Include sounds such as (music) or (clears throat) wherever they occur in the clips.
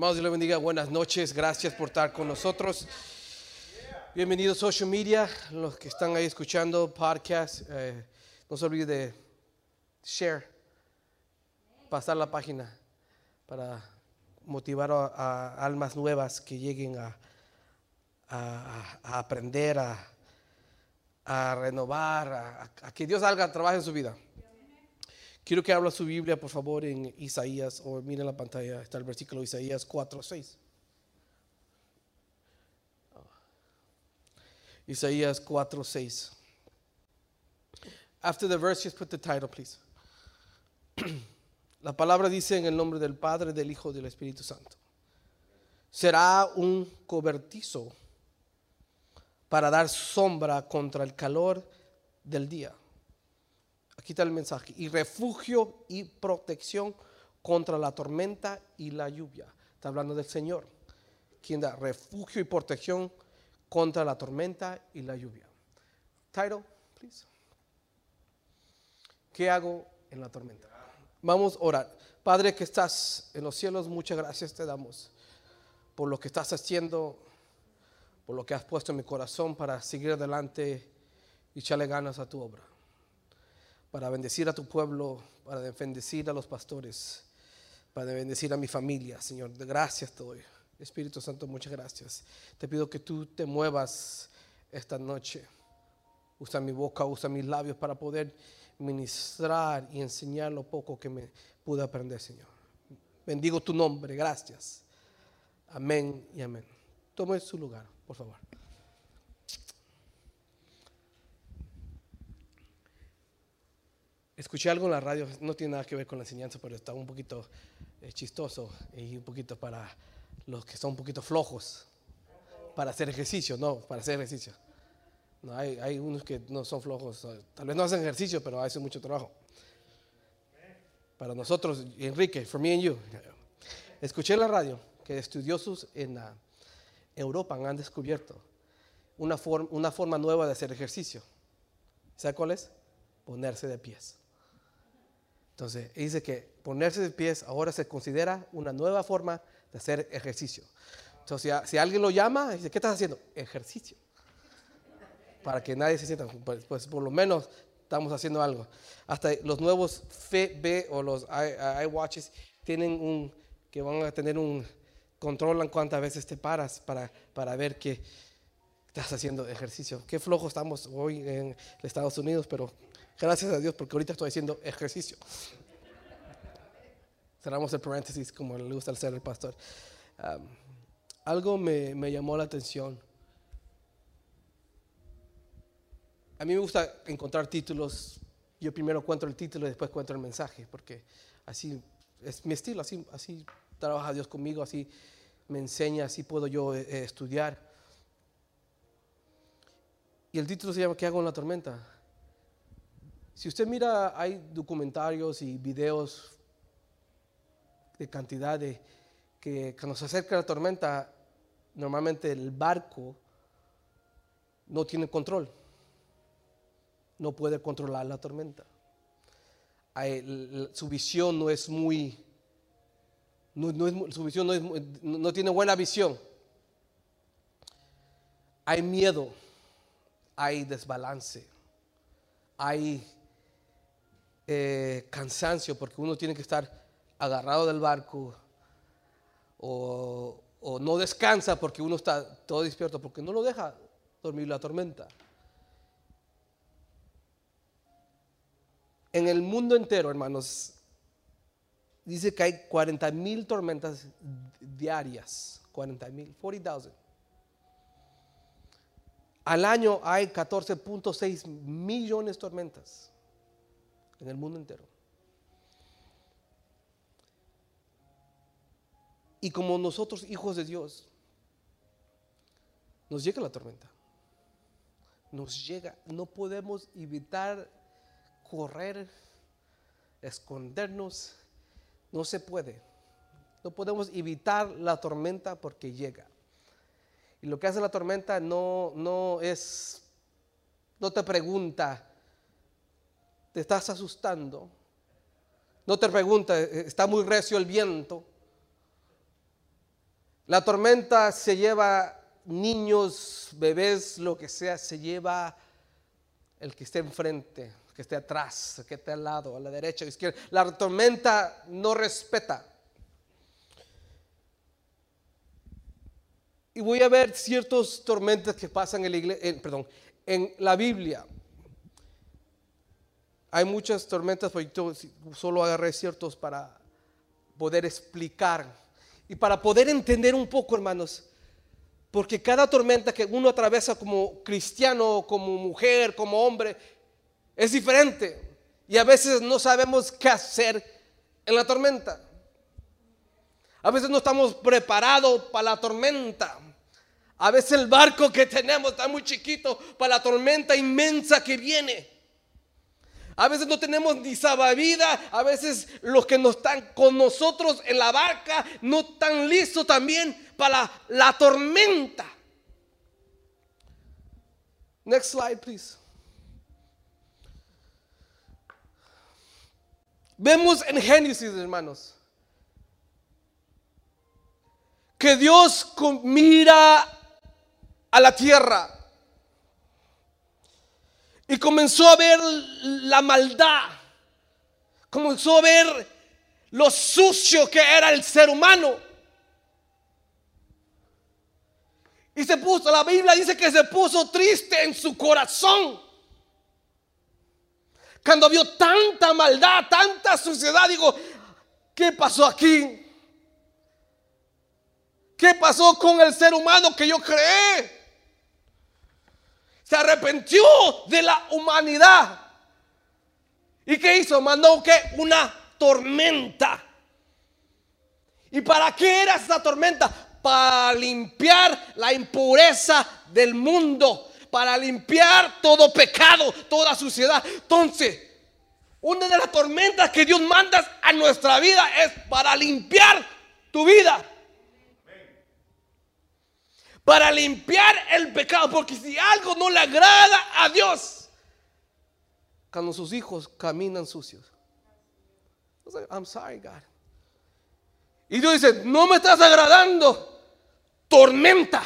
Hermanos, Dios bendiga. Buenas noches. Gracias por estar con nosotros. Bienvenidos a social media, los que están ahí escuchando podcast. eh, no se olvide de share, pasar la página para motivar a, almas nuevas que lleguen a, a- a aprender, a, renovar, a, que Dios haga, trabaje en su vida. Quiero que abra su Biblia, por favor, en Isaías, o miren la pantalla, está el versículo Isaías 4, 6. Isaías 4, 6. After the verse, just put the title, please. (clears throat) La palabra dice en el nombre del Padre, del Hijo y del Espíritu Santo. Será un cobertizo para dar sombra contra el calor del día. Aquí está el mensaje. Y refugio y protección contra la tormenta y la lluvia. Está hablando del Señor. Quien da refugio y protección contra la tormenta y la lluvia. Title, please. ¿Qué hago en la tormenta? Vamos a orar. Padre que estás en los cielos, muchas gracias te damos por lo que estás haciendo, por lo que has puesto en mi corazón para seguir adelante y echarle ganas a tu obra para bendecir a tu pueblo, para bendecir a los pastores, para bendecir a mi familia, Señor. Gracias te doy. Espíritu Santo, muchas gracias. Te pido que tú te muevas esta noche. Usa mi boca, usa mis labios para poder ministrar y enseñar lo poco que me pude aprender, Señor. Bendigo tu nombre, gracias. Amén y amén. Tome su lugar, por favor. Escuché algo en la radio, no tiene nada que ver con la enseñanza, pero está un poquito eh, chistoso y un poquito para los que son un poquito flojos para hacer ejercicio, no, para hacer ejercicio. No, hay, hay unos que no son flojos, eh, tal vez no hacen ejercicio, pero hacen mucho trabajo. Para nosotros, Enrique, for me and you, escuché en la radio que estudiosos en Europa han descubierto una, form- una forma nueva de hacer ejercicio. ¿Sabe cuál es? Ponerse de pies. Entonces, dice que ponerse de pies ahora se considera una nueva forma de hacer ejercicio. Entonces, si, alguien lo llama, dice, ¿qué estás haciendo? Ejercicio. Para que nadie se sienta, pues, pues, por lo menos estamos haciendo algo. Hasta los nuevos FB o los iWatches tienen un, que van a tener un, controlan cuántas veces te paras para, para ver que estás haciendo ejercicio. Qué flojo estamos hoy en Estados Unidos, pero gracias a Dios porque ahorita estoy haciendo ejercicio. Cerramos el paréntesis como le gusta hacer el pastor. Algo me, me llamó la atención. A mí me gusta encontrar títulos. Yo primero cuento el título y después cuento el mensaje, porque así es mi estilo, así, así trabaja Dios conmigo, así me enseña, así puedo yo eh, eh, estudiar. Y el título se llama ¿Qué hago en la tormenta? Si usted mira, hay documentarios y videos de cantidad de que cuando se acerca la tormenta, normalmente el barco no tiene control, no puede controlar la tormenta. Su visión no es muy, no, es su visión no, es no tiene buena visión. Hay miedo, hay desbalance, hay eh, cansancio porque uno tiene que estar agarrado del barco o, o no descansa porque uno está todo despierto porque no lo deja dormir la tormenta. En el mundo entero, hermanos, dice que hay 40 mil tormentas diarias. 40 mil, 40,000. Al año hay 14.6 millones de tormentas en el mundo entero. Y como nosotros, hijos de Dios, nos llega la tormenta. Nos llega. No podemos evitar correr, escondernos. No se puede. No podemos evitar la tormenta porque llega. Y lo que hace la tormenta no, no es, no te pregunta, te estás asustando. No te pregunta, está muy recio el viento. La tormenta se lleva niños, bebés, lo que sea, se lleva el que esté enfrente, el que esté atrás, el que esté al lado, a la derecha, a la izquierda. La tormenta no respeta. Y voy a ver ciertos tormentas que pasan en la, iglesia, perdón, en la Biblia. Hay muchas tormentas, pero yo solo agarré ciertos para poder explicar y para poder entender un poco, hermanos. Porque cada tormenta que uno atraviesa como cristiano, como mujer, como hombre, es diferente. Y a veces no sabemos qué hacer en la tormenta. A veces no estamos preparados para la tormenta. A veces el barco que tenemos está muy chiquito para la tormenta inmensa que viene. A veces no tenemos ni salvavidas, a veces los que no están con nosotros en la barca no están listos también para la, tormenta. Next slide, please. Vemos en Génesis, hermanos, que Dios mira a la tierra y comenzó a ver la maldad. Comenzó a ver lo sucio que era el ser humano. Y se puso, la Biblia dice que se puso triste en su corazón. Cuando vio tanta maldad, tanta suciedad, digo, ¿qué pasó aquí? ¿Qué pasó con el ser humano que yo creé? Se arrepintió de la humanidad. ¿Y qué hizo? Mandó que una tormenta. ¿Y para qué era esa tormenta? Para limpiar la impureza del mundo, para limpiar todo pecado, toda suciedad. Entonces, una de las tormentas que Dios manda a nuestra vida es para limpiar tu vida para limpiar el pecado. Porque si algo no le agrada a Dios, cuando sus hijos caminan sucios. I'm sorry, God. Y Dios dice, no me estás agradando, tormenta.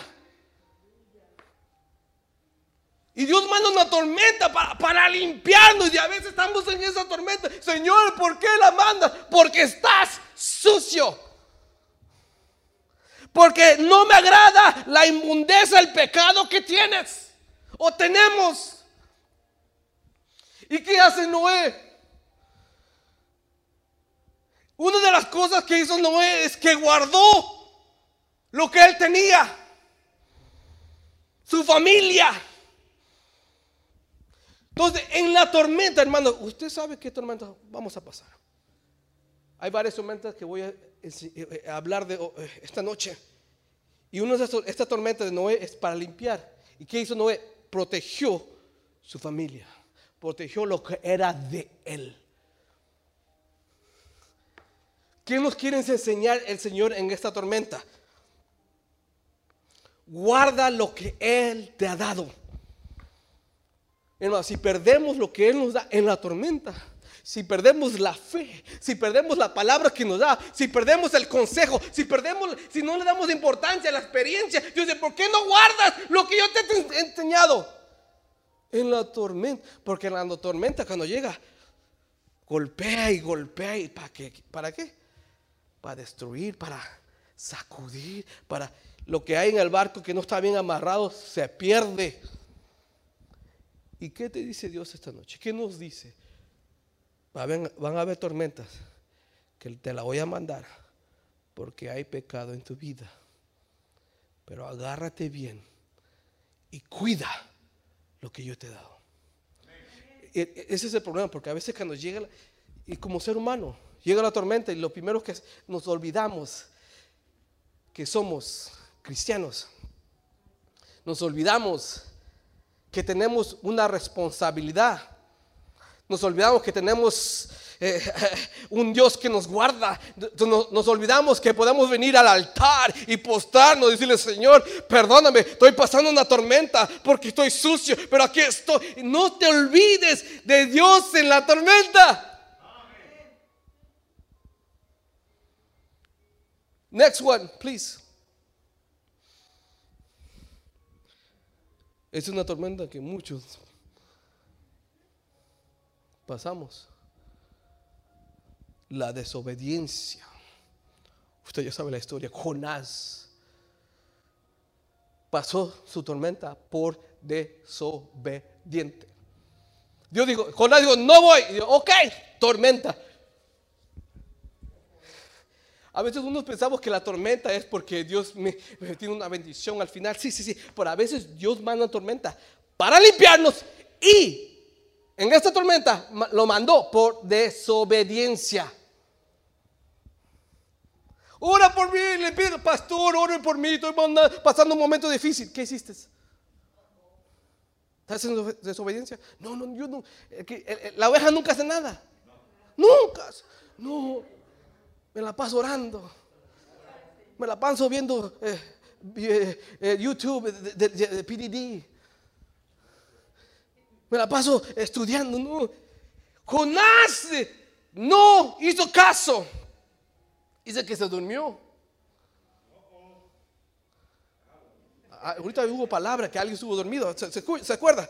Y Dios manda una tormenta para, para, limpiarnos. Y a veces estamos en esa tormenta. Señor, ¿por qué la mandas? Porque estás sucio. Porque no me agrada la inmundeza, el pecado que tienes o tenemos. ¿Y qué hace Noé? Una de las cosas que hizo Noé es que guardó lo que él tenía, su familia. Entonces, en la tormenta, hermano, usted sabe qué tormenta vamos a pasar. Hay varias tormentas que voy a eh, hablar de eh, esta noche. Y una de esta tormenta de Noé es para limpiar. ¿Y qué hizo Noé? Protegió su familia. Protegió lo que era de él. ¿Qué nos quiere enseñar el Señor en esta tormenta? Guarda lo que Él te ha dado. Hermano, si perdemos lo que Él nos da en la tormenta, si perdemos la fe, si perdemos la palabra que nos da, si perdemos el consejo, si perdemos, si no le damos importancia a la experiencia, Dios dice, ¿por qué no guardas lo que yo te he enseñado? En la tormenta, porque en la tormenta cuando llega, golpea y golpea y ¿para qué? ¿Para qué? Para destruir, para sacudir, para lo que hay en el barco que no está bien amarrado se pierde. ¿Y qué te dice Dios esta noche? ¿Qué nos dice? Van a haber tormentas que te la voy a mandar porque hay pecado en tu vida. Pero agárrate bien y cuida lo que yo te he dado. E, e, ese es el problema, porque a veces cuando llega, y como ser humano, llega la tormenta y lo primero que nos olvidamos que somos cristianos. Nos olvidamos que tenemos una responsabilidad nos olvidamos que tenemos eh, (laughs) un Dios que nos guarda. Nos, nos, olvidamos que podemos venir al altar y postrarnos y decirle, Señor, perdóname, estoy pasando una tormenta porque estoy sucio, pero aquí estoy. No te olvides de Dios en la tormenta. Next one, please. Es una tormenta que muchos pasamos. La desobediencia. Usted ya sabe la historia. Jonás pasó su tormenta por desobediente. Dios dijo, Jonás dijo, no voy. Y dijo, ok, tormenta. A veces uno pensamos que la tormenta es porque Dios me tiene una bendición al final. Sí, sí, sí. Pero a veces Dios manda tormenta para limpiarnos y en esta tormenta lo mandó por desobediencia. Ora por mí, le pido, pastor, ore por mí, estoy pasando un momento difícil. ¿Qué hiciste? ¿Estás haciendo desobediencia? No, no, yo no. eh, eh, eh, La oveja nunca hace nada. Nunca. No. Me la paso orando. Me la paso viendo YouTube de PDD. Me la paso estudiando. No. Jonás no hizo caso. Dice que se durmió. Ah, Ahorita hubo palabra que alguien estuvo dormido. ¿Se, se acu- se acuerda?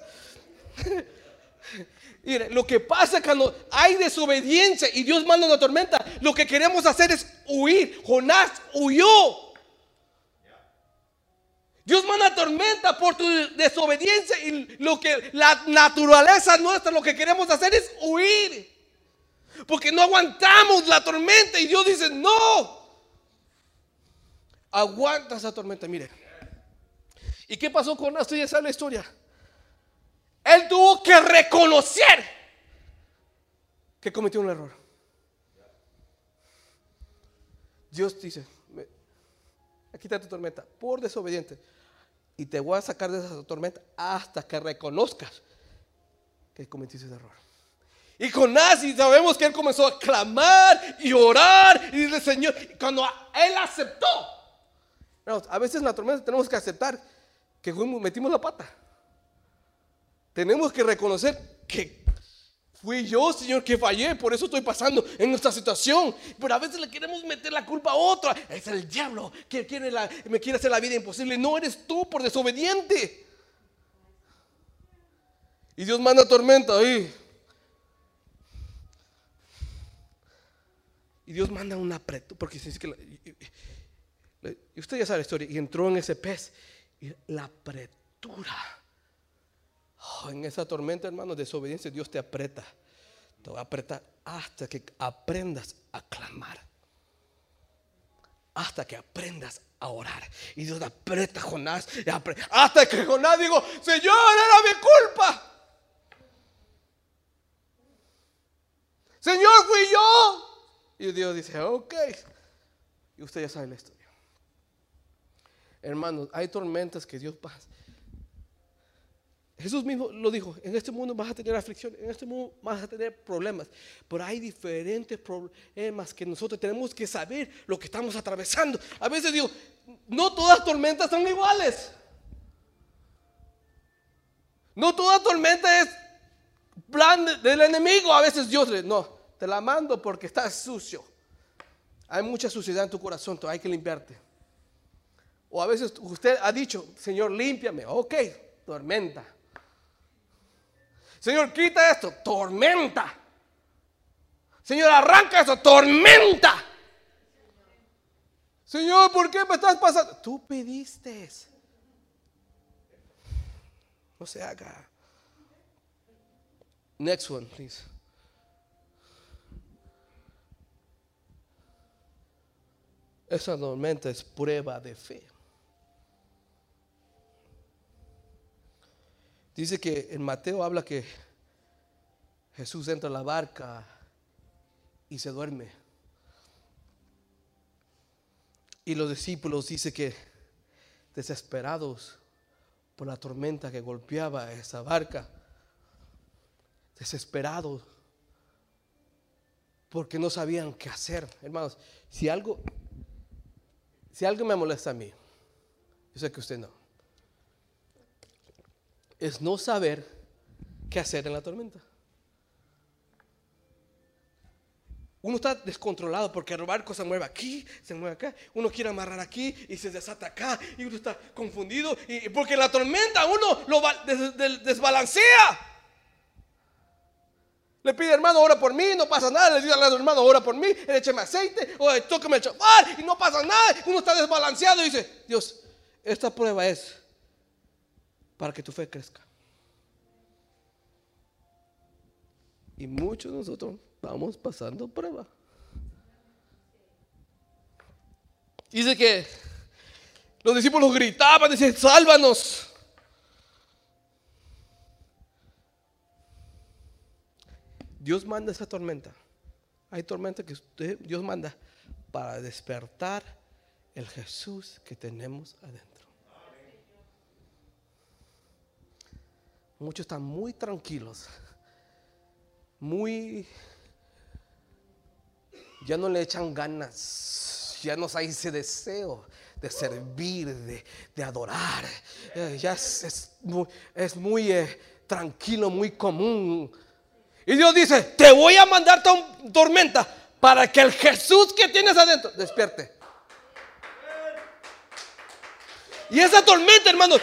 (laughs) Mire, lo que pasa cuando hay desobediencia y Dios manda una tormenta, lo que queremos hacer es huir. Jonás huyó. Dios manda tormenta por tu desobediencia y lo que la naturaleza nuestra, lo que queremos hacer es huir. Porque no aguantamos la tormenta y Dios dice, no. Aguanta esa tormenta, mire. ¿Y qué pasó con? Usted ya sabe la historia. Él tuvo que reconocer que cometió un error. Dios dice, "Me- aquí está tu tormenta, por desobediente. Y te voy a sacar de esa tormenta hasta que reconozcas que cometiste ese error. Y Jonás, y sabemos que él comenzó a clamar y orar y dice, Señor, cuando él aceptó. A veces en la tormenta tenemos que aceptar que metimos la pata. Tenemos que reconocer que fui yo, Señor, que fallé, por eso estoy pasando en esta situación. Pero a veces le queremos meter la culpa a otro. Es el diablo que quiere me quiere hacer la vida imposible. No eres tú por desobediente. Y Dios manda tormenta ahí. Y Dios manda una apretura, porque se dice que la- usted ya sabe la historia, y entró en ese pez, y la apretura. Oh, en esa tormenta, hermano, desobediencia, Dios te aprieta. Te va a apretar hasta que aprendas a clamar. Hasta que aprendas a orar. Y Dios aprieta a Jonás. hasta que Jonás digo, Señor, era mi culpa. Señor, fui yo. Y Dios dice, ok. Y usted ya sabe la historia. Hermanos, hay tormentas que Dios pasa. Jesús mismo lo dijo, en este mundo vas a tener aflicción, en este mundo vas a tener problemas, pero hay diferentes problemas que nosotros tenemos que saber lo que estamos atravesando. A veces digo, no todas tormentas son iguales. No toda tormenta es plan de- del enemigo. A veces Dios le, no, te la mando porque estás sucio. Hay mucha suciedad en tu corazón, hay que limpiarte. O a veces usted ha dicho, Señor, límpiame. Ok, tormenta. Señor, quita esto, tormenta. Señor, arranca eso, tormenta. Señor, ¿por qué me estás pasando? Tú pediste. No se haga. Next one, please. Esa tormenta es prueba de fe. Dice que en Mateo habla que Jesús entra a la barca y se duerme. Y los discípulos dice que desesperados por la tormenta que golpeaba esa barca, desesperados porque no sabían qué hacer. Hermanos, si algo si algo me molesta a mí, yo sé que usted no, es no saber qué hacer en la tormenta. Uno está descontrolado porque el barco se mueve aquí, se mueve acá. Uno quiere amarrar aquí y se desata acá. Y uno está confundido. Y porque la tormenta uno lo desbalancea. Le pide hermano, ora por mí, no pasa nada. Le dice al hermano, ora por mí, écheme aceite, o tócame el chafar y no pasa nada. Uno está desbalanceado y dice, Dios, esta prueba es para que tu fe crezca. Y muchos de nosotros vamos pasando prueba. Dice que los discípulos gritaban, decían, sálvanos. Dios manda esa tormenta. Hay tormenta que Dios manda para despertar el Jesús que tenemos adentro. Muchos están muy tranquilos, muy ya no le echan ganas, ya no hay ese deseo de servir, de, adorar. Eh, ya es, muy, eh, tranquilo, muy común. Y Dios dice, te voy a mandar tormenta para que el Jesús que tienes adentro despierte. Y esa tormenta, hermanos,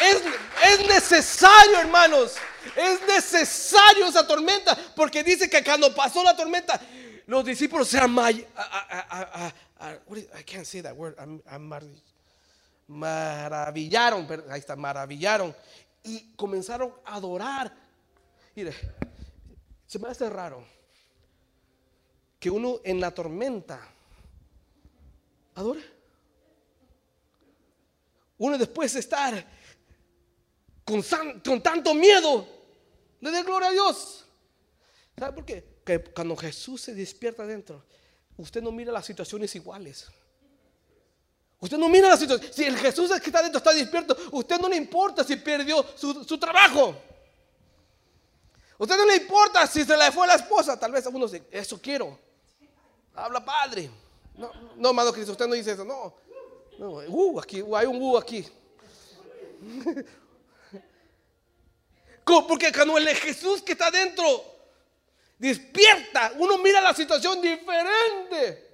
es, es necesario, hermanos. Es necesario esa tormenta. Porque dice que cuando pasó la tormenta, los discípulos se maravillaron, ahí está, maravillaron y comenzaron a adorar. Mire, se me hace raro que uno en la tormenta adore. Uno después de estar con, tanto miedo, le dé gloria a Dios. ¿Sabe por qué? que cuando Jesús se despierta adentro, usted no mira las situaciones iguales. Usted no mira las situaciones. Si el Jesús que está adentro está despierto, usted no le importa si perdió su, trabajo. Usted no le importa si se le fue la esposa. Tal vez a uno dice, eso quiero. Habla padre. No, no, amado Cristo, usted no dice eso. No. no uh, aquí, hay un uh aquí. Porque cuando el Jesús que está adentro Despierta. Uno mira la situación diferente.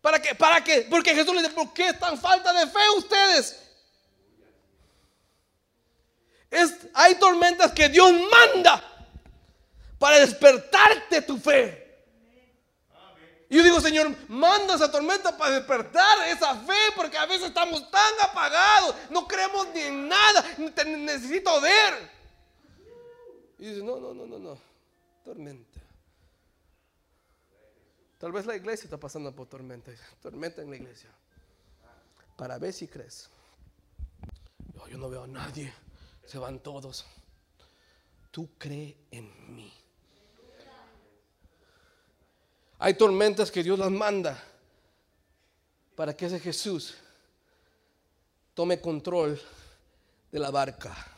¿Para qué? ¿Para qué? Porque Jesús le dice, ¿por qué tan falta de fe ustedes? Es, hay tormentas que Dios manda para despertarte tu fe. Y yo digo, Señor, manda esa tormenta para despertar esa fe, porque a veces estamos tan apagados, no creemos ni en nada, necesito ver. Y dice, no, no, no, no, no tormenta. Tal vez la iglesia está pasando por tormenta. Tormenta en la iglesia. Para ver si crees. yo no veo a nadie. Se van todos. Tú cree en mí. Hay tormentas que Dios las manda para que ese Jesús tome control de la barca.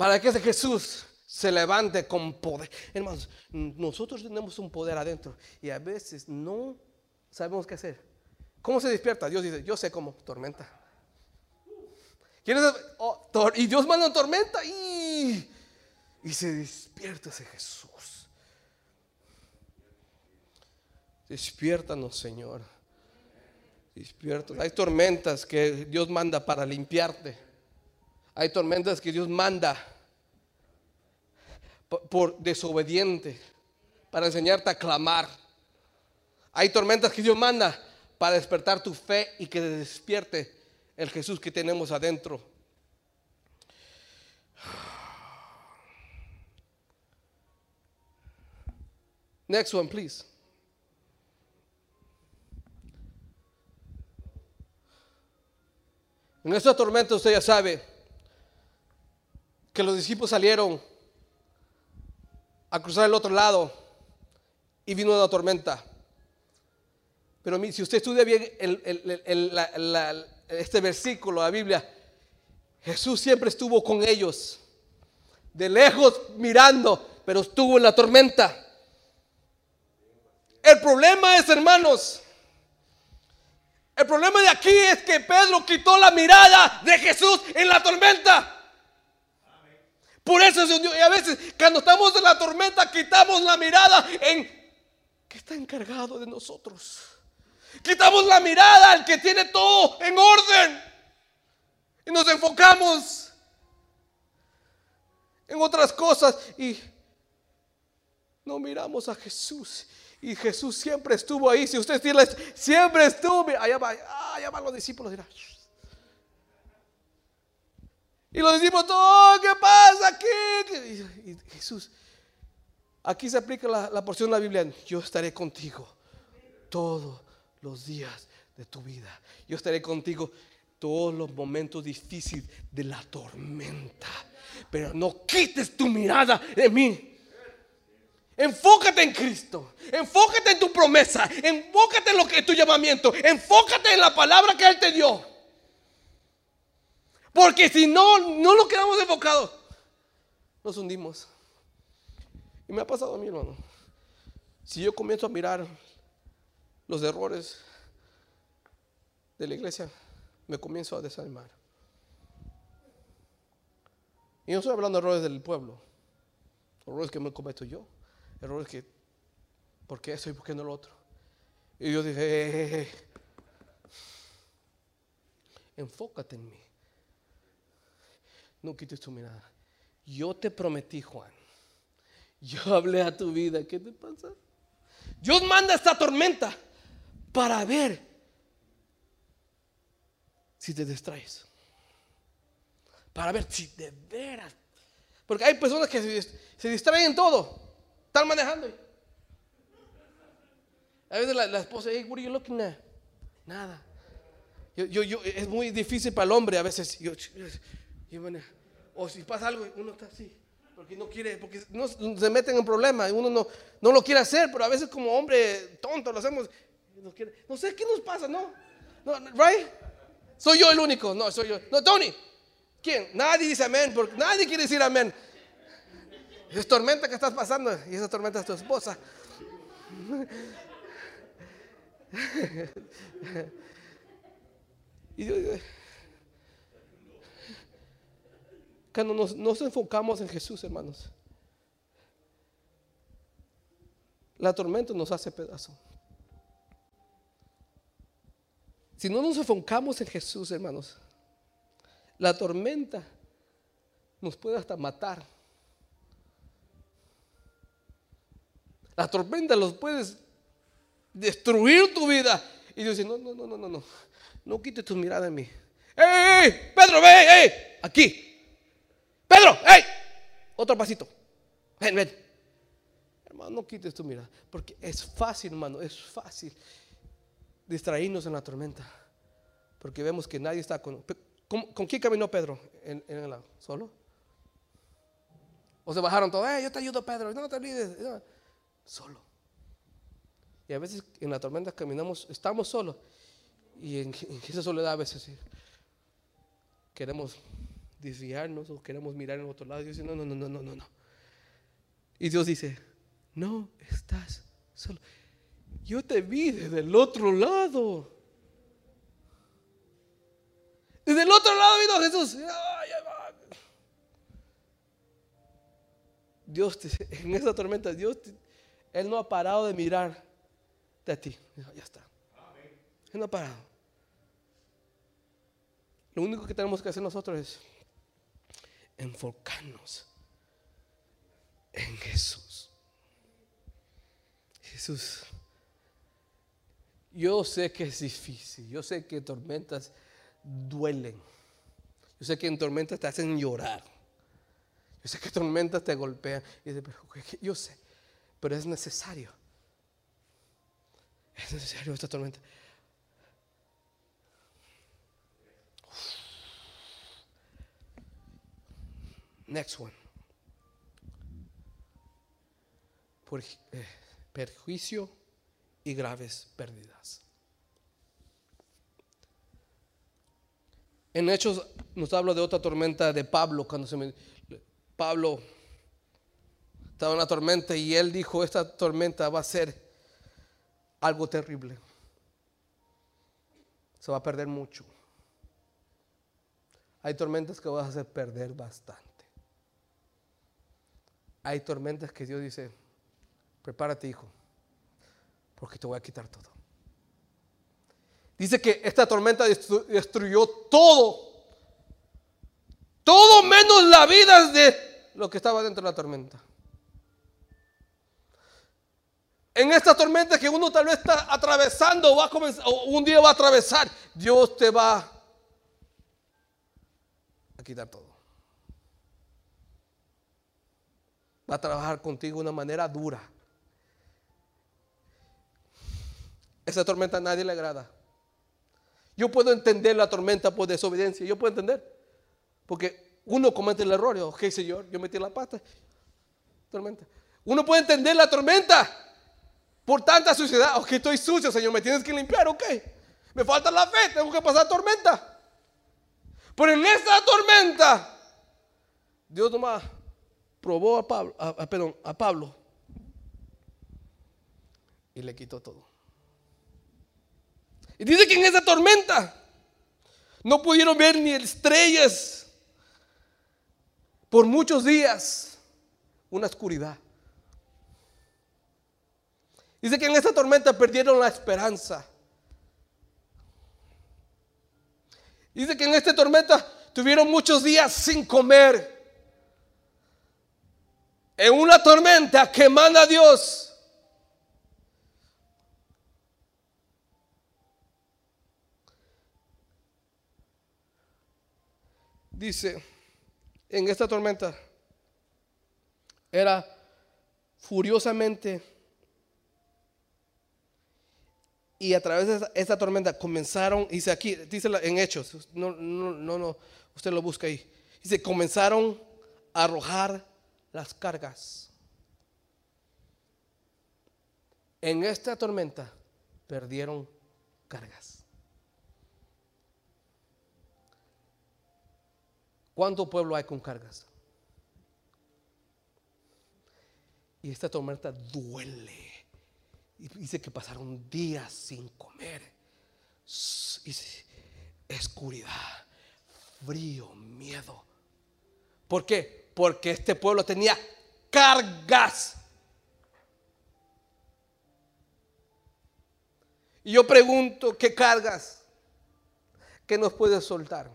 Para que ese Jesús se levante con poder. Hermanos, nosotros tenemos un poder adentro y a veces no sabemos qué hacer. ¿Cómo se despierta? Dios dice, yo sé cómo, tormenta. Oh, y Dios manda tormenta y, y se despierta ese Jesús. Despiértanos, Señor. Despierta. Hay tormentas que Dios manda para limpiarte. Hay tormentas que Dios manda por desobediente, para enseñarte a clamar. Hay tormentas que Dios manda para despertar tu fe y que despierte el Jesús que tenemos adentro. Next one, please. En esta tormenta usted ya sabe que los discípulos salieron a cruzar el otro lado y vino una tormenta. Pero si usted estudia bien este versículo la Biblia, Jesús siempre estuvo con ellos, de lejos mirando, pero estuvo en la tormenta. El problema es, hermanos, el problema de aquí es que Pedro quitó la mirada de Jesús en la tormenta. Por eso se hundió. Y a veces cuando estamos en la tormenta quitamos la mirada en que está encargado de nosotros. Quitamos la mirada al que tiene todo en orden. Y nos enfocamos en otras cosas y no miramos a Jesús. Y Jesús siempre estuvo ahí. Si usted siempre estuvo. Allá, va, allá van los discípulos. Dirá. Y los discípulos, oh, ¿qué pasa aquí? Y Jesús, aquí se aplica la, la porción de la Biblia. Yo estaré contigo todos los días de tu vida. Yo estaré contigo todos los momentos difíciles de la tormenta. Pero no quites tu mirada de mí. Enfócate en Cristo. Enfócate en tu promesa. Enfócate en lo que es tu llamamiento. Enfócate en la palabra que Él te dio. Porque si no, no lo quedamos enfocados, nos hundimos. Y me ha pasado a mí, hermano. Si yo comienzo a mirar los errores de la iglesia, me comienzo a desanimar. Y no estoy hablando de errores del pueblo, errores que me cometo yo, errores que, ¿por qué eso y por qué no lo otro? Y yo dije, eh, eh, eh, enfócate en mí. No quites tu mirada. Yo te prometí, Juan. Yo (laughs) hablé a tu vida. ¿Qué te pasa? Dios manda esta tormenta para ver si te distraes. Para ver si de veras. Porque hay personas que se, distraen en todo. Están manejando. A veces la, esposa, hey, what are you looking at? Nada. Yo, yo, yo, es muy difícil para el hombre a veces. Yo, o si pasa algo, uno está así. Porque no quiere, porque no, se meten en problemas. Uno no, no lo quiere hacer, pero a veces como hombre tonto lo hacemos. No sé qué nos pasa, ¿no? no right? Soy yo el único. No, soy yo. No, Tony. ¿Quién? Nadie dice amén, porque nadie quiere decir amén. Es tormenta que estás pasando y esa tormenta es tu esposa. (laughs) y yo, Cuando nos, enfocamos en Jesús, hermanos, la tormenta nos hace pedazo. Si no nos enfocamos en Jesús, hermanos, la tormenta nos puede hasta matar. La tormenta los puedes destruir tu vida. Y Dios dice, no, no, no, no, no, no. No quites tu mirada en mí. ¡Ey, ey! Pedro, ve, ey! Aquí. Pedro, ¡hey! Otro pasito. Ven, ven. Hermano, no quites tu mirada. Porque es fácil, hermano, es fácil distraernos en la tormenta. Porque vemos que nadie está con. ¿Con, quién caminó Pedro en, el lado? ¿Solo? O se bajaron todos, eh, yo te ayudo, Pedro, no te olvides. Solo. Y a veces en la tormenta caminamos, estamos solos. Y en, esa soledad a veces queremos desviarnos o queremos mirar en otro lado. Dios dice, no, no, no, no, no, no. Y Dios dice, no estás solo. Yo te vi desde el otro lado. Desde el otro lado vino Jesús. Dios, (laughs) en esa tormenta, Dios, Él no ha parado de mirar de ti. Ya está. Él no ha parado. Lo único que tenemos que hacer nosotros es enfocarnos en Jesús. Jesús. Yo sé que es difícil, yo sé que tormentas duelen, yo sé que en tormentas te hacen llorar, yo sé que tormentas te golpean, yo sé, pero es necesario, es necesario esta tormenta. Next one. Por, eh, perjuicio y graves pérdidas. En Hechos nos habla de otra tormenta de Pablo, cuando se me, Pablo estaba en la tormenta y él dijo, esta tormenta va a ser algo terrible. Se va a perder mucho. Hay tormentas que vas a hacer perder bastante. Hay tormentas que Dios dice, prepárate hijo, porque te voy a quitar todo. Dice que esta tormenta destruyó todo, todo menos la vida de lo que estaba dentro de la tormenta. En esta tormenta que uno tal vez está atravesando va a comenzar, o un día va a atravesar, Dios te va a quitar todo. Va a trabajar contigo de una manera dura. Esa tormenta a nadie le agrada. Yo puedo entender la tormenta por desobediencia. Yo puedo entender. Porque uno comete el error. Ok, Señor, yo metí la pata. Tormenta. Uno puede entender la tormenta por tanta suciedad. Ok, estoy sucio, Señor, me tienes que limpiar. Ok, me falta la fe, tengo que pasar tormenta. Pero en esta tormenta, Dios nomás probó a Pablo, perdón, a Pablo y le quitó todo. Y dice que en esa tormenta no pudieron ver ni estrellas por muchos días, una oscuridad. Dice que en esa tormenta perdieron la esperanza. Dice que en esta tormenta tuvieron muchos días sin comer. En una tormenta que manda Dios. Dice, en esta tormenta era furiosamente y a través de esta, tormenta comenzaron, dice aquí, dice en Hechos, no, no, no, no, usted lo busca ahí. Dice, comenzaron a arrojar las cargas. En esta tormenta perdieron cargas. ¿Cuánto pueblo hay con cargas? Y esta tormenta duele. Y dice que pasaron días sin comer. oscuridad, frío, miedo. ¿Por qué? Porque este pueblo tenía cargas. Y yo pregunto, ¿qué cargas? ¿Qué nos puede soltar?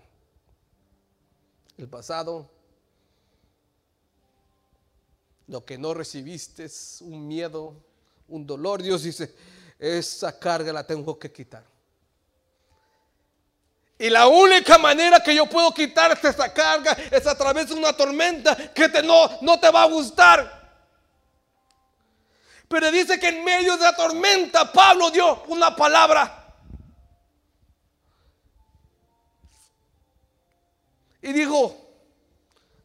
El pasado, lo que no recibiste es un miedo, un dolor, Dios dice, esa carga la tengo que quitar. Y la única manera que yo puedo quitarte esa carga es a través de una tormenta que te, no, no te va a gustar. Pero dice que en medio de la tormenta Pablo dio una palabra. Y dijo,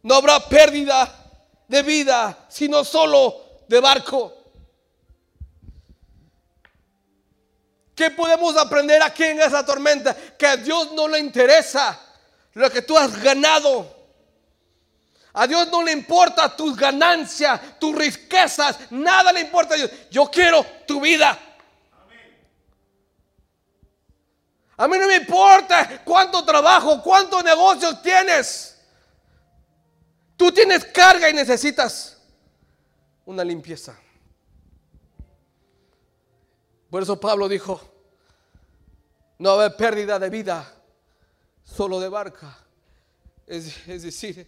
no habrá pérdida de vida, sino solo de barco. ¿Qué podemos aprender aquí en esa tormenta? Que a Dios no le interesa lo que tú has ganado. A Dios no le importa tus ganancias, tus riquezas, nada le importa a Dios. Yo quiero tu vida. A mí no me importa cuánto trabajo, cuántos negocios tienes. Tú tienes carga y necesitas una limpieza. Por eso Pablo dijo, no haber pérdida de vida, solo de barca. Es, decir,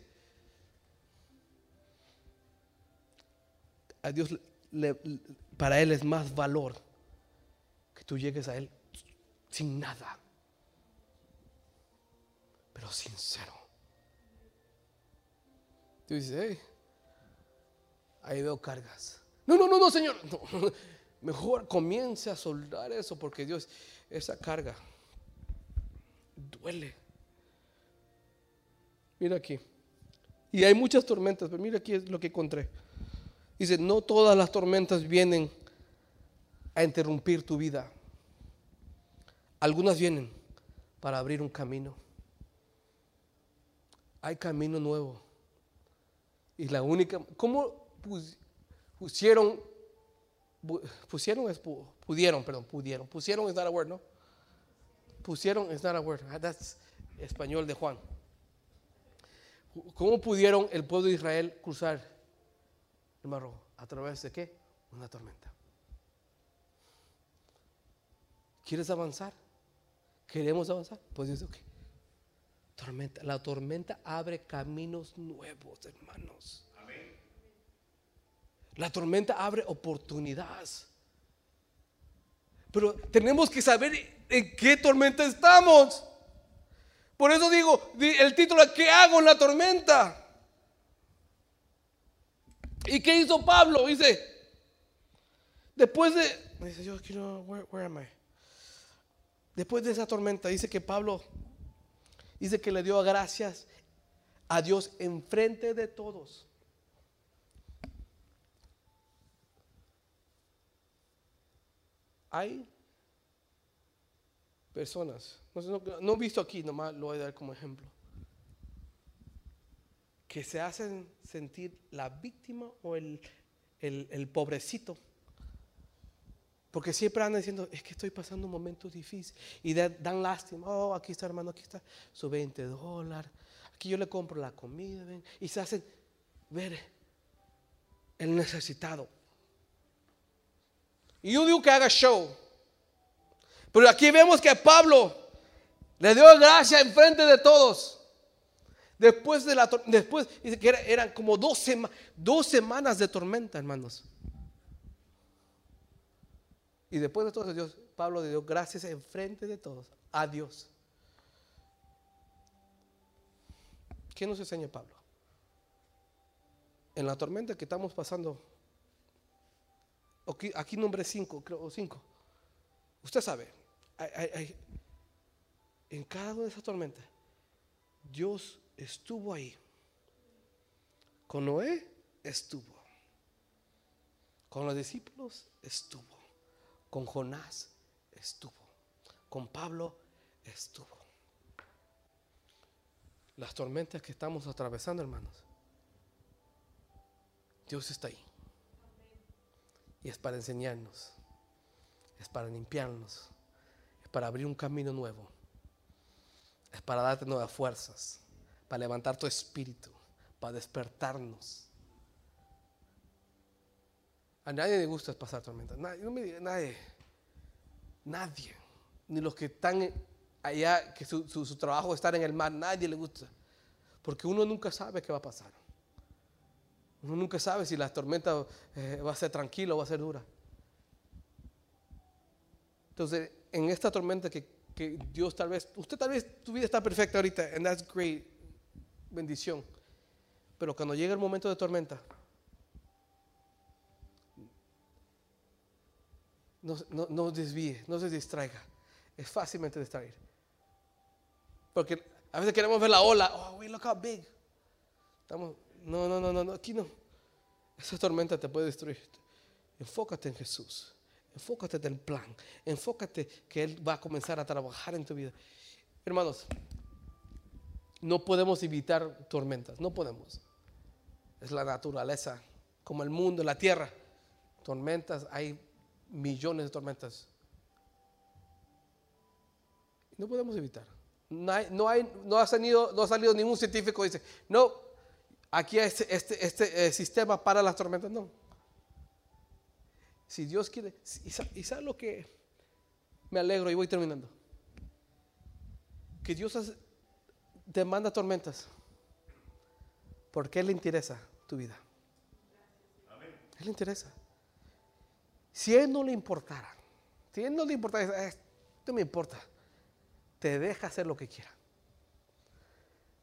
a Dios para Él es más valor que tú llegues a Él sin nada, pero sincero. Tú dices, hey, ahí veo cargas. No, no, no, no, Señor. Mejor comience a soldar eso porque Dios, esa carga duele. Mira aquí. Y hay muchas tormentas, pero mira aquí es lo que encontré. Dice, no todas las tormentas vienen a interrumpir tu vida. Algunas vienen para abrir un camino. Hay camino nuevo. Y la única, ¿cómo pusieron pusieron es pudieron, perdón, pudieron. Pusieron es not a word, ¿no? Pusieron es not a word. Ah, that's español de Juan. ¿Cómo pudieron el pueblo de Israel cruzar el mar rojo? ¿A través de qué? Una tormenta. ¿Quieres avanzar? ¿Queremos avanzar? Pues dice, ok. Tormenta. La tormenta abre caminos nuevos, hermanos. La tormenta abre oportunidades. Pero tenemos que saber en qué tormenta estamos. Por eso digo, el título, ¿qué hago en la tormenta? ¿Y qué hizo Pablo? Dice, después de, dice, yo where, am I? Después de esa tormenta, dice que Pablo, dice que le dio gracias a Dios en frente de todos. Hay personas, no, he visto aquí, nomás lo voy a dar como ejemplo, que se hacen sentir la víctima o el, el, pobrecito. Porque siempre andan diciendo, es que estoy pasando un momento difícil. Y dan lástima. Oh, aquí está hermano, aquí está su 20 dólares. Aquí yo le compro la comida. Y se hacen ver el necesitado. Y yo digo que haga show. Pero aquí vemos que Pablo le dio gracia en frente de todos. Después de la después dice que eran como dos, dos semanas de tormenta, hermanos. Y después de todo Dios, Pablo le dio gracias en frente de todos a Dios. ¿Qué nos enseña Pablo? En la tormenta que estamos pasando Aquí, aquí nombre 5, creo, 5. Usted sabe, en cada una de esas tormentas, Dios estuvo ahí. Con Noé estuvo. Con los discípulos estuvo. Con Jonás estuvo. Con Pablo estuvo. Las tormentas que estamos atravesando, hermanos, Dios está ahí. Y es para enseñarnos, es para limpiarnos, es para abrir un camino nuevo, es para darte nuevas fuerzas, para levantar tu espíritu, para despertarnos. A nadie le gusta pasar tormentas, nadie, no me nadie, nadie, ni los que están allá, que su, su, su trabajo es estar en el mar, nadie le gusta, porque uno nunca sabe qué va a pasar. Uno nunca sabe si la tormenta eh, va a ser tranquila o va a ser dura. Entonces, en esta tormenta que, que, Dios tal vez, usted tal vez tu vida está perfecta ahorita, and that's great, bendición. Pero cuando llega el momento de tormenta, no, no, no desvíe, no se distraiga. Es fácilmente distraer. Porque a veces queremos ver la ola. Oh, we look how big. Estamos, no, no, no, no, aquí no. Esa tormenta te puede destruir. Enfócate en Jesús. Enfócate en el plan. Enfócate que Él va a comenzar a trabajar en tu vida. Hermanos, no podemos evitar tormentas. No podemos. Es la naturaleza. Como el mundo, la tierra. Tormentas, hay millones de tormentas. No podemos evitar. No, hay, no, hay, no, ha, salido, no ha salido ningún científico que dice, no, aquí este, este, este eh, sistema para las tormentas, no. Si Dios quiere, y sabe lo que me alegro y voy terminando. Que Dios te manda tormentas. Porque Él le interesa tu vida. A Él le interesa. Si Él no le importara, si Él no le importara, esto me importa, te deja hacer lo que quiera.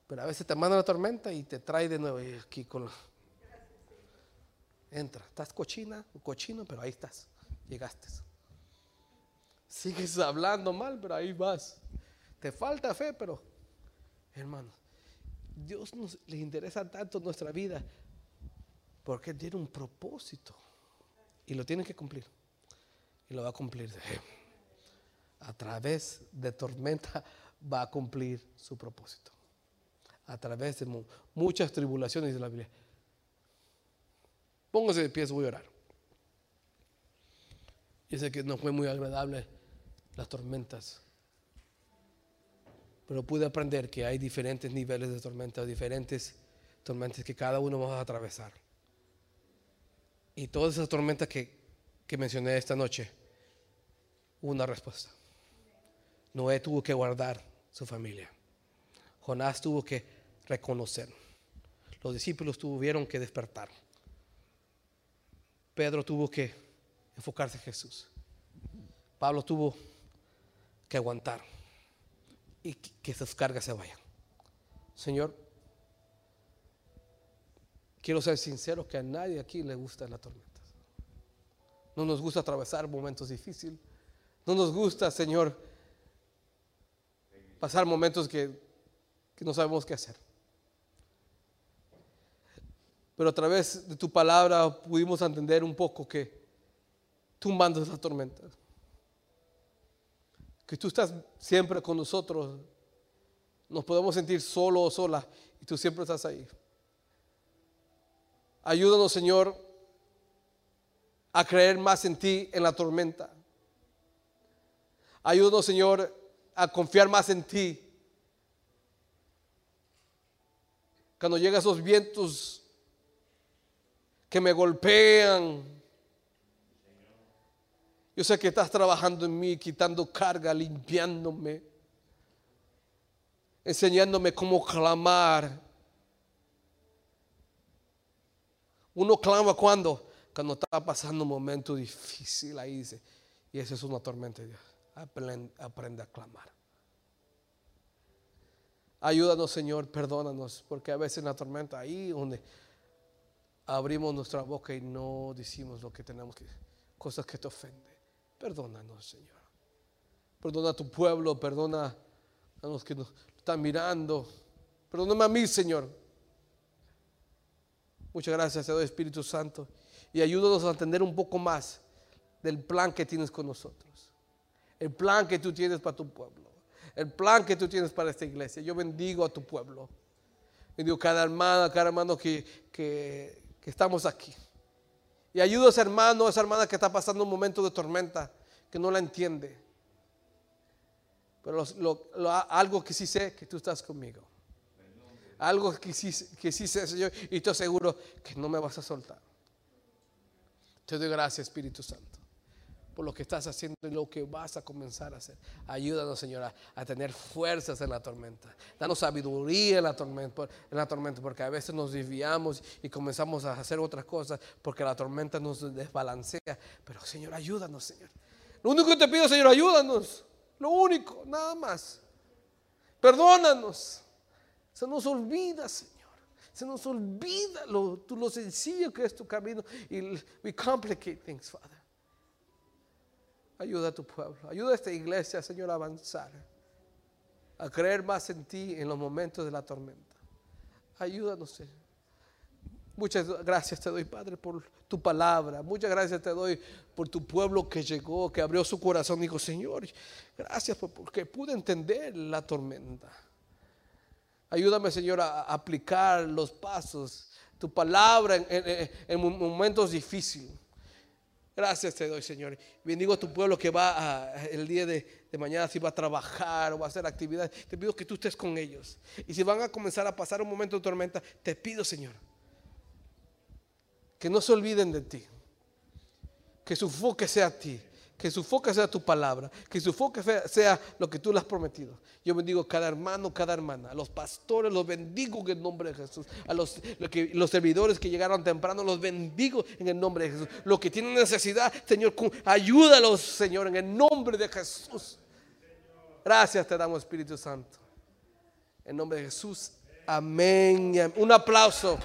Pero a veces te manda una tormenta y te trae de nuevo aquí con. Entra, estás cochina, cochino, pero ahí estás, llegaste. Sigues hablando mal, pero ahí vas. Te falta fe, pero hermano, Dios nos le interesa tanto nuestra vida porque tiene un propósito y lo tiene que cumplir. Y lo va a cumplir. A través de tormenta va a cumplir su propósito a través de muchas tribulaciones de la Biblia. Póngase de pie, voy a orar. Yo sé que no fue muy agradable las tormentas, pero pude aprender que hay diferentes niveles de tormentas, diferentes tormentas que cada uno va a atravesar. Y todas esas tormentas que, que mencioné esta noche, una respuesta. Noé tuvo que guardar su familia. Jonás tuvo que reconocer. Los discípulos tuvieron que despertar. Pedro tuvo que enfocarse en Jesús. Pablo tuvo que aguantar y que sus cargas se vayan. Señor, quiero ser sincero que a nadie aquí le gustan las tormentas. No nos gusta atravesar momentos difíciles. No nos gusta, Señor, pasar momentos que, que no sabemos qué hacer. Pero a través de tu palabra pudimos entender un poco que tú mandas las tormentas. Que tú estás siempre con nosotros. Nos podemos sentir solo o sola y tú siempre estás ahí. Ayúdanos, Señor, a creer más en ti en la tormenta. Ayúdanos, Señor, a confiar más en ti. Cuando llegan esos vientos que me golpean, yo sé que estás trabajando en mí, quitando carga, limpiándome, enseñándome cómo clamar. Uno clama cuando, cuando está pasando un momento difícil, ahí dice, y esa es una tormenta de Dios aprende, a clamar. Ayúdanos, Señor, perdónanos, porque a veces la tormenta, ahí donde abrimos nuestra boca y no decimos lo que tenemos que cosas que te ofenden. Perdónanos, Señor. Perdona a tu pueblo, perdona a los que nos están mirando. Perdóname a mí, Señor. Muchas gracias, Señor Espíritu Santo. Y ayúdanos a entender un poco más del plan que tienes con nosotros el plan que tú tienes para tu pueblo, el plan que tú tienes para esta iglesia. Yo bendigo a tu pueblo. Bendigo cada hermana, cada hermano que, que, estamos aquí. Y ayuda a ese hermano, a esa hermana que está pasando un momento de tormenta, que no la entiende. Pero algo que sí sé, que tú estás conmigo. Algo que sí, que sí sé, Señor, y estoy seguro que no me vas a soltar. Te doy gracias, Espíritu Santo por lo que estás haciendo y lo que vas a comenzar a hacer. Ayúdanos, Señora, a tener fuerzas en la tormenta. Danos sabiduría en la tormenta, en la tormenta, porque a veces nos desviamos y comenzamos a hacer otras cosas porque la tormenta nos desbalancea. Pero, Señor, ayúdanos, Señor. Lo único que te pido, Señor, ayúdanos. Lo único, nada más. Perdónanos. Se nos olvida, Señor. Se nos olvida lo, lo sencillo que es tu camino. Y we complicate things, Father. Ayuda a tu pueblo, ayuda a esta iglesia, Señor, a avanzar, a creer más en ti en los momentos de la tormenta. Ayúdanos, Señor. Muchas gracias te doy, Padre, por tu palabra. Muchas gracias te doy por tu pueblo que llegó, que abrió su corazón dijo, Señor, gracias porque pude entender la tormenta. Ayúdame, Señor, a aplicar los pasos, tu palabra en momentos difíciles. Gracias te doy, Señor. Bendigo a tu pueblo que va el día de, mañana, si va a trabajar o va a hacer actividades. Te pido que tú estés con ellos. Y si van a comenzar a pasar un momento de tormenta, te pido, Señor, que no se olviden de ti. Que su foque sea a ti que su foco sea tu palabra, que su foco sea lo que tú le has prometido. Yo bendigo a cada hermano, cada hermana, a los pastores, los bendigo en el nombre de Jesús, a los, los servidores que llegaron temprano, los bendigo en el nombre de Jesús. Los que tienen necesidad, Señor, ayúdalos, Señor, en el nombre de Jesús. Gracias te damos, Espíritu Santo. En nombre de Jesús. Amén. Un aplauso.